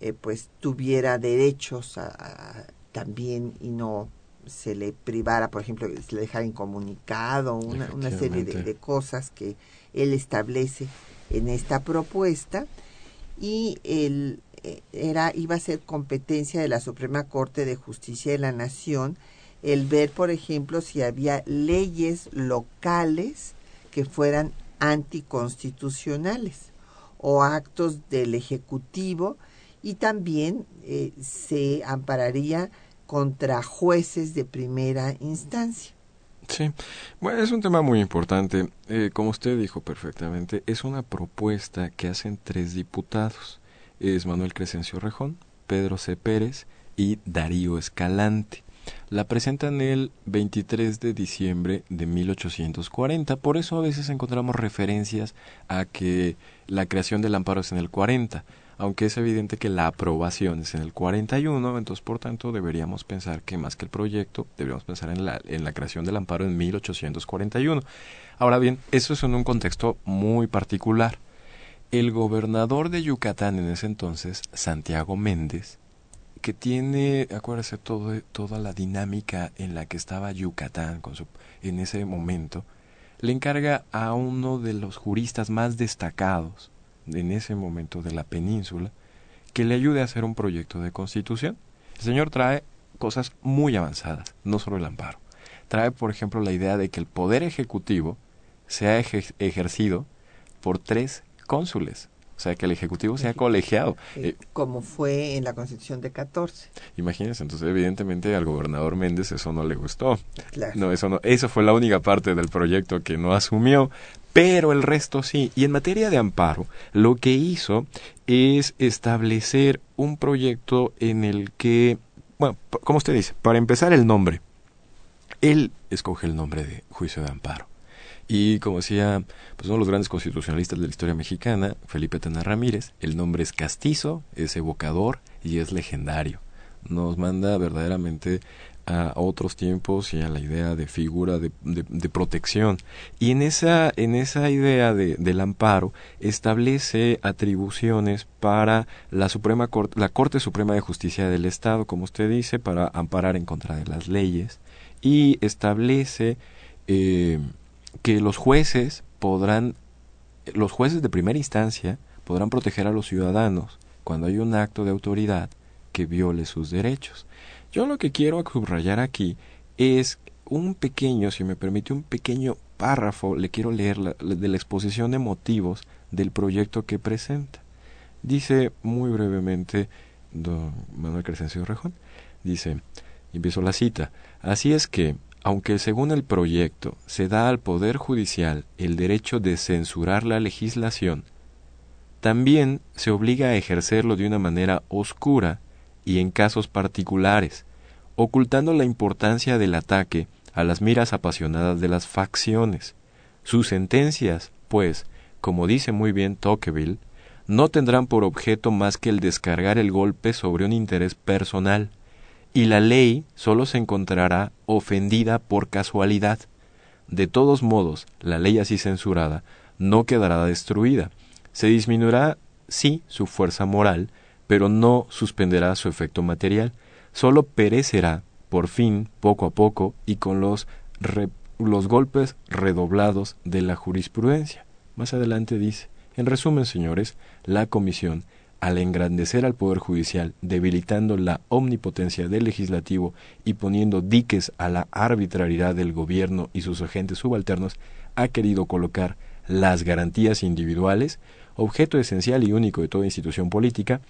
eh, pues tuviera derechos también y no se le privara, por ejemplo, se le dejara incomunicado, una, una serie de, cosas que él establece en esta propuesta y él eh, era iba a ser competencia de la Suprema Corte de Justicia de la Nación el ver, por ejemplo, si había leyes locales que fueran anticonstitucionales o actos del Ejecutivo y también eh, se ampararía contra jueces de primera instancia. Sí, bueno, es un tema muy importante. Eh, como usted dijo perfectamente, es una propuesta que hacen tres diputados. Es Manuel Crescencio Rejón, Pedro C. Pérez y Darío Escalante. La presentan el 23 de diciembre de 1840, por eso a veces encontramos referencias a que la creación del amparo es en el 40 aunque es evidente que la aprobación es en el 41, entonces por tanto deberíamos pensar que más que el proyecto, deberíamos pensar en la, en la creación del amparo en 1841. Ahora bien, eso es en un contexto muy particular. El gobernador de Yucatán en ese entonces, Santiago Méndez, que tiene, acuérdese, todo, toda la dinámica en la que estaba Yucatán con su, en ese momento, le encarga a uno de los juristas más destacados en ese momento de la península que le ayude a hacer un proyecto de constitución. El señor trae cosas muy avanzadas, no solo el amparo. Trae, por ejemplo, la idea de que el poder ejecutivo sea ejercido por tres cónsules, o sea, que el Ejecutivo sea colegiado. Eh, como fue en la Constitución de 14. Imagínense, entonces evidentemente al gobernador Méndez eso no le gustó. No, eso no, eso fue la única parte del proyecto que no asumió, pero el resto sí. Y en materia de amparo, lo que hizo es establecer un proyecto en el que, bueno, como usted dice, para empezar el nombre. Él escoge el nombre de juicio de amparo. Y como decía pues uno de los grandes constitucionalistas de la historia mexicana, Felipe Tena Ramírez, el nombre es castizo, es evocador y es legendario. Nos manda verdaderamente a otros tiempos y a la idea de figura de, de, protección. Y en esa, en esa idea de, del amparo establece atribuciones para la, Suprema Corte, la Corte Suprema de Justicia del Estado, como usted dice, para amparar en contra de las leyes, y establece eh, que los jueces podrán, los jueces de primera instancia podrán proteger a los ciudadanos cuando hay un acto de autoridad que viole sus derechos. Yo lo que quiero subrayar aquí es un pequeño, si me permite, un pequeño párrafo, le quiero leer de la exposición de motivos del proyecto que presenta. Dice muy brevemente don Manuel Crescencio Rejón, dice, empiezo la cita, así es que aunque según el proyecto se da al Poder Judicial el derecho de censurar la legislación, también se obliga a ejercerlo de una manera oscura y en casos particulares, ocultando la importancia del ataque a las miras apasionadas de las facciones. Sus sentencias, pues, como dice muy bien Tocqueville, no tendrán por objeto más que el descargar el golpe sobre un interés personal, y la ley sólo se encontrará ofendida por casualidad. De todos modos, la ley así censurada no quedará destruida. Se disminuirá, sí, su fuerza moral, pero no suspenderá su efecto material. Sólo perecerá, por fin, poco a poco, y con los, los golpes redoblados de la jurisprudencia. Más adelante dice, en resumen, señores, la Comisión al engrandecer al Poder Judicial, debilitando la omnipotencia del legislativo y poniendo diques a la arbitrariedad del gobierno y sus agentes subalternos, ha querido colocar las garantías individuales, objeto esencial y único de toda institución política,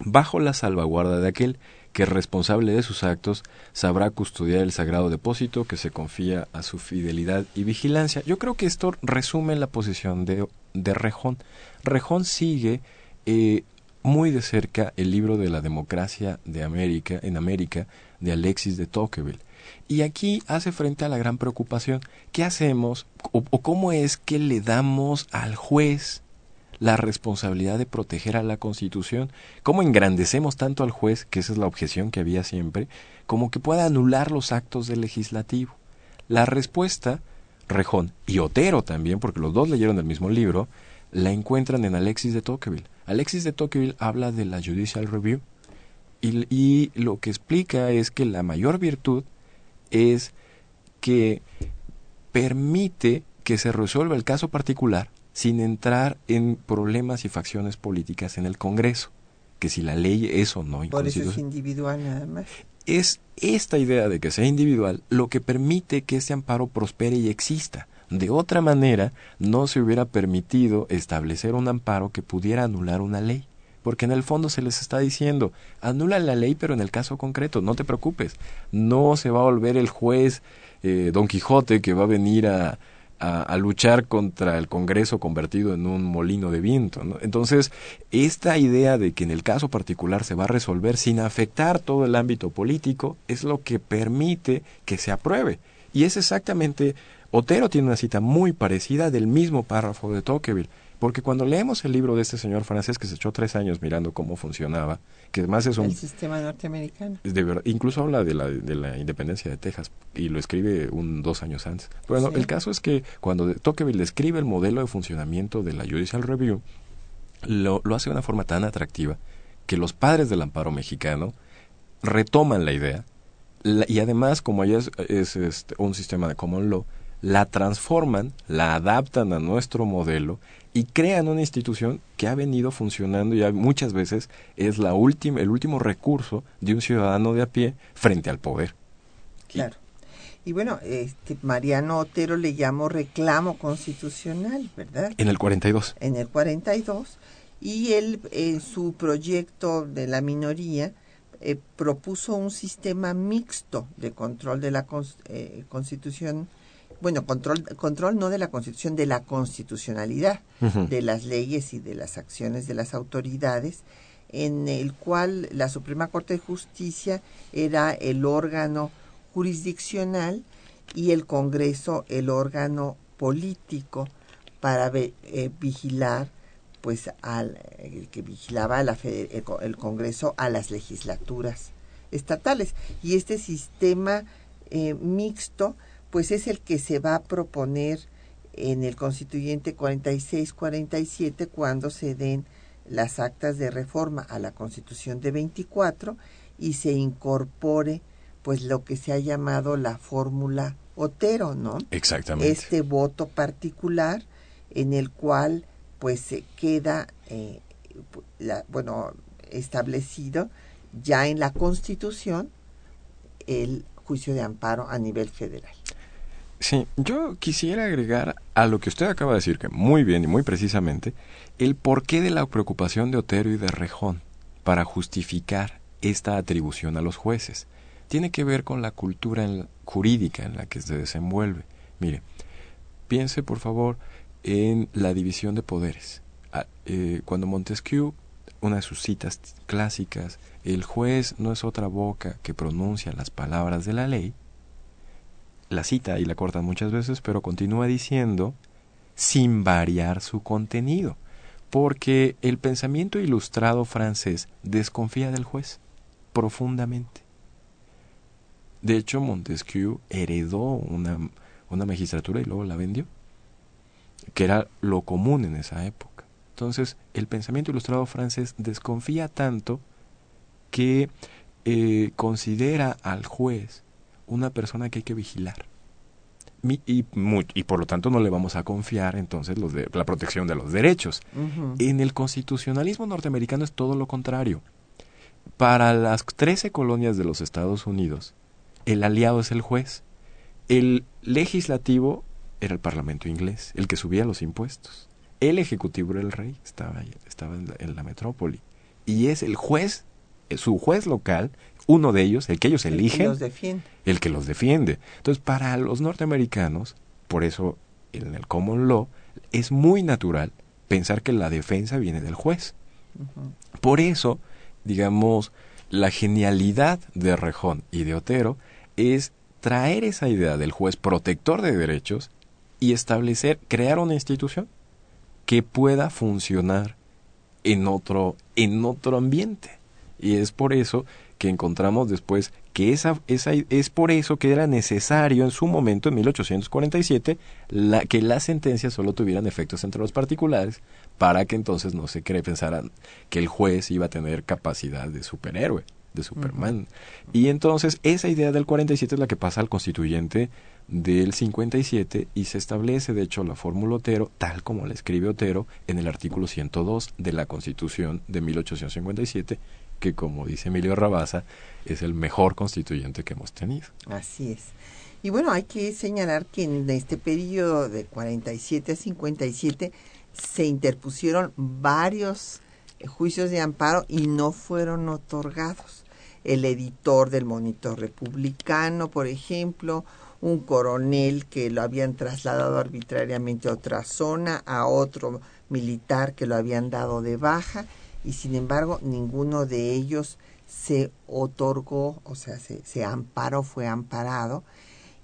bajo la salvaguarda de aquel que responsable de sus actos sabrá custodiar el sagrado depósito que se confía a su fidelidad y vigilancia. Yo creo que esto resume la posición de, de Rejón. Rejón sigue eh, muy de cerca el libro de la democracia de América, en América, de Alexis de Tocqueville. Y aquí hace frente a la gran preocupación, ¿qué hacemos o cómo es que le damos al juez la responsabilidad de proteger a la Constitución, cómo engrandecemos tanto al juez, que esa es la objeción que había siempre, como que pueda anular los actos del legislativo. La respuesta, Rejón y Otero también, porque los dos leyeron el mismo libro, la encuentran en Alexis de Tocqueville. Alexis de Tocqueville habla de la Judicial Review y, y lo que explica es que la mayor virtud es que permite que se resuelva el caso particular sin entrar en problemas y facciones políticas en el Congreso, que si la ley es o no Por eso es individual nada más. Es esta idea de que sea individual lo que permite que ese amparo prospere y exista. De otra manera, no se hubiera permitido establecer un amparo que pudiera anular una ley porque en el fondo se les está diciendo, anula la ley, pero en el caso concreto, no te preocupes, no se va a volver el juez eh, Don Quijote que va a venir a, a, luchar contra el Congreso convertido en un molino de viento. Entonces, esta idea de que en el caso particular se va a resolver sin afectar todo el ámbito político es lo que permite que se apruebe. Y es exactamente, Otero tiene una cita muy parecida del mismo párrafo de Tocqueville. Porque cuando leemos el libro de este señor francés que se echó tres años mirando cómo funcionaba, que además es un... El sistema norteamericano. De incluso habla de la, de la independencia de Texas y lo escribe un dos años antes. Bueno, el caso es que cuando Tocqueville describe el modelo de funcionamiento de la Judicial Review, lo, lo hace de una forma tan atractiva que los padres del amparo mexicano retoman la idea y además, como ya es, es este, un sistema de common law, la transforman, la adaptan a nuestro modelo y crean una institución que ha venido funcionando ya muchas veces es la última el último recurso de un ciudadano de a pie frente al poder. Claro. Y bueno, este Mariano Otero le llamó reclamo constitucional, ¿verdad? En el 42. En el 42 y él en su proyecto de la minoría eh, propuso un sistema mixto de control de la eh, Constitución bueno, control, control no de la Constitución, de la constitucionalidad de las leyes y de las acciones de las autoridades, en el cual la Suprema Corte de Justicia era el órgano jurisdiccional y el Congreso el órgano político para eh, vigilar pues al el que vigilaba la, el, Congreso a las legislaturas estatales. Y este sistema eh, mixto pues es el que se va a proponer en el constituyente 46-47 cuando se den las actas de reforma a la constitución de 24 y se incorpore pues lo que se ha llamado la fórmula Otero, ¿no? Exactamente. Este voto particular en el cual pues se queda, eh, bueno, establecido ya en la Constitución el juicio de amparo a nivel federal. Sí, yo quisiera agregar a lo que usted acaba de decir, que muy bien y muy precisamente, el porqué de la preocupación de Otero y de Rejón para justificar esta atribución a los jueces. Tiene que ver con la cultura jurídica en la que se desenvuelve. Mire, piense por favor en la división de poderes. Ah, eh, cuando Montesquieu, una de sus citas clásicas, el juez no es otra boca que pronuncia las palabras de la ley, la cita y la cortan muchas veces, pero continúa diciendo sin variar su contenido, porque el pensamiento ilustrado francés desconfía del juez profundamente. De hecho, Montesquieu heredó una, una magistratura y luego la vendió, que era lo común en esa época. Entonces, el pensamiento ilustrado francés desconfía tanto que eh, considera al juez una persona que hay que vigilar. y, y, por lo tanto no le vamos a confiar entonces los de, la protección de los derechos. En el constitucionalismo norteamericano es todo lo contrario. Para las 13 colonias de los Estados Unidos, el aliado es el juez. El legislativo era el parlamento inglés, el que subía los impuestos. El ejecutivo era el rey, estaba, estaba en, la, en la metrópoli. Y es el juez, su juez local, uno de ellos, el que ellos eligen, el que los defiende. Entonces, para los norteamericanos, por eso en el common law, es muy natural pensar que la defensa viene del juez. Por eso, digamos, la genialidad de Rejón y de Otero es traer esa idea del juez protector de derechos y establecer, crear una institución que pueda funcionar en otro, en otro ambiente. Y es por eso que encontramos después que esa, esa, es por eso que era necesario en su momento, en 1847, la, que las sentencias solo tuvieran efectos entre los particulares para que entonces no se cree, pensaran que el juez iba a tener capacidad de superhéroe, de Superman. Y entonces esa idea del 47 es la que pasa al constituyente del 57 y se establece de hecho la fórmula Otero tal como la escribe Otero en el artículo 102 de la Constitución de 1857 que como dice Emilio Rabasa, es el mejor constituyente que hemos tenido. Así es. Y bueno, hay que señalar que en este periodo de 47 a 57 se interpusieron varios juicios de amparo y no fueron otorgados. El editor del Monitor Republicano, por ejemplo, un coronel que lo habían trasladado arbitrariamente a otra zona, a otro militar que lo habían dado de baja, y sin embargo ninguno de ellos se otorgó, o sea, se, se amparó, fue amparado.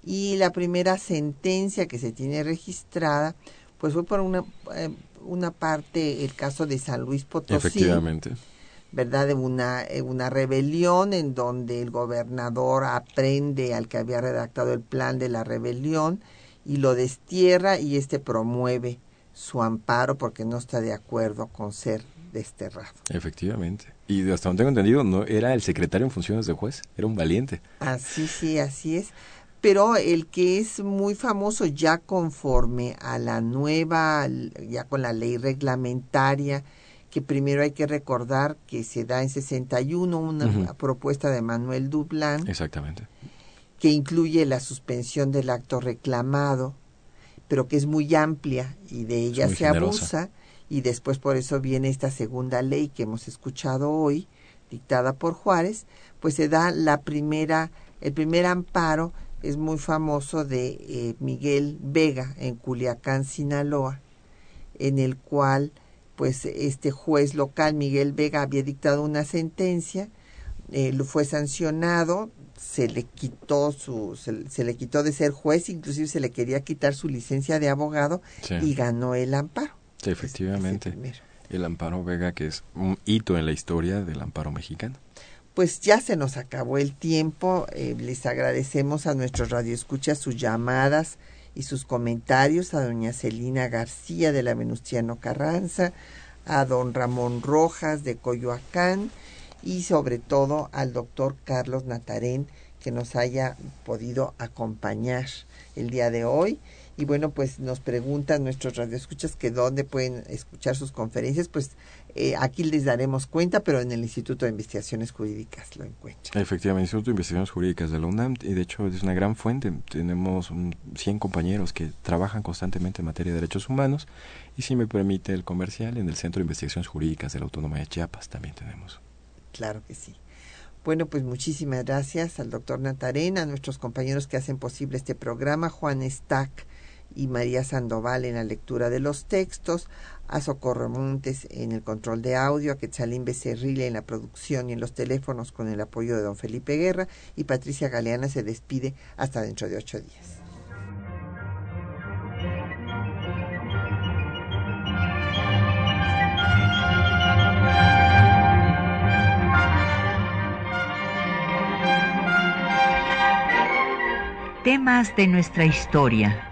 Y la primera sentencia que se tiene registrada, pues fue por una, eh, una parte el caso de San Luis Potosí. Efectivamente. ¿Verdad? De una, eh, una rebelión en donde el gobernador aprende al que había redactado el plan de la rebelión y lo destierra y este promueve su amparo porque no está de acuerdo con ser desterrado. Efectivamente. Y hasta donde tengo entendido, no era el secretario en funciones de juez, era un valiente. Así, sí, así es. Pero el que es muy famoso ya conforme a la nueva, ya con la ley reglamentaria, que primero hay que recordar que se da en 61 una propuesta de Manuel Dublán. Exactamente. Que incluye la suspensión del acto reclamado, pero que es muy amplia y de ella se abusa y después por eso viene esta segunda ley que hemos escuchado hoy, dictada por Juárez, pues se da la primera, el primer amparo es muy famoso de eh, Miguel Vega en Culiacán, Sinaloa, en el cual pues este juez local Miguel Vega había dictado una sentencia, eh, lo fue sancionado, se le quitó su se, le quitó de ser juez, inclusive se le quería quitar su licencia de abogado y ganó el amparo. Sí, efectivamente. el amparo Vega, que es un hito en la historia del amparo mexicano. Pues ya se nos acabó el tiempo. Eh, les agradecemos a nuestros radioescuchas sus llamadas y sus comentarios, a doña Celina García de la Venustiano Carranza, a don Ramón Rojas de Coyoacán y sobre todo al doctor Carlos Natarén que nos haya podido acompañar el día de hoy y bueno, pues nos preguntan nuestros radioescuchas que dónde pueden escuchar sus conferencias, pues eh, aquí les daremos cuenta, pero en el Instituto de Investigaciones Jurídicas lo encuentran. Efectivamente, el Instituto de Investigaciones Jurídicas de la UNAM, y de hecho es una gran fuente, tenemos 100 compañeros que trabajan constantemente en materia de derechos humanos, y si me permite el comercial, en el Centro de Investigaciones Jurídicas de la Autónoma de Chiapas también tenemos. Claro que sí. Bueno, pues muchísimas gracias al doctor Natarena, a nuestros compañeros que hacen posible este programa, Juan Stack, y María Sandoval en la lectura de los textos, a Socorro Montes en el control de audio, a Quetzalín Becerril en la producción y en los teléfonos con el apoyo de don Felipe Guerra y Patricia Galeana se despide hasta dentro de ocho días. Temas de nuestra historia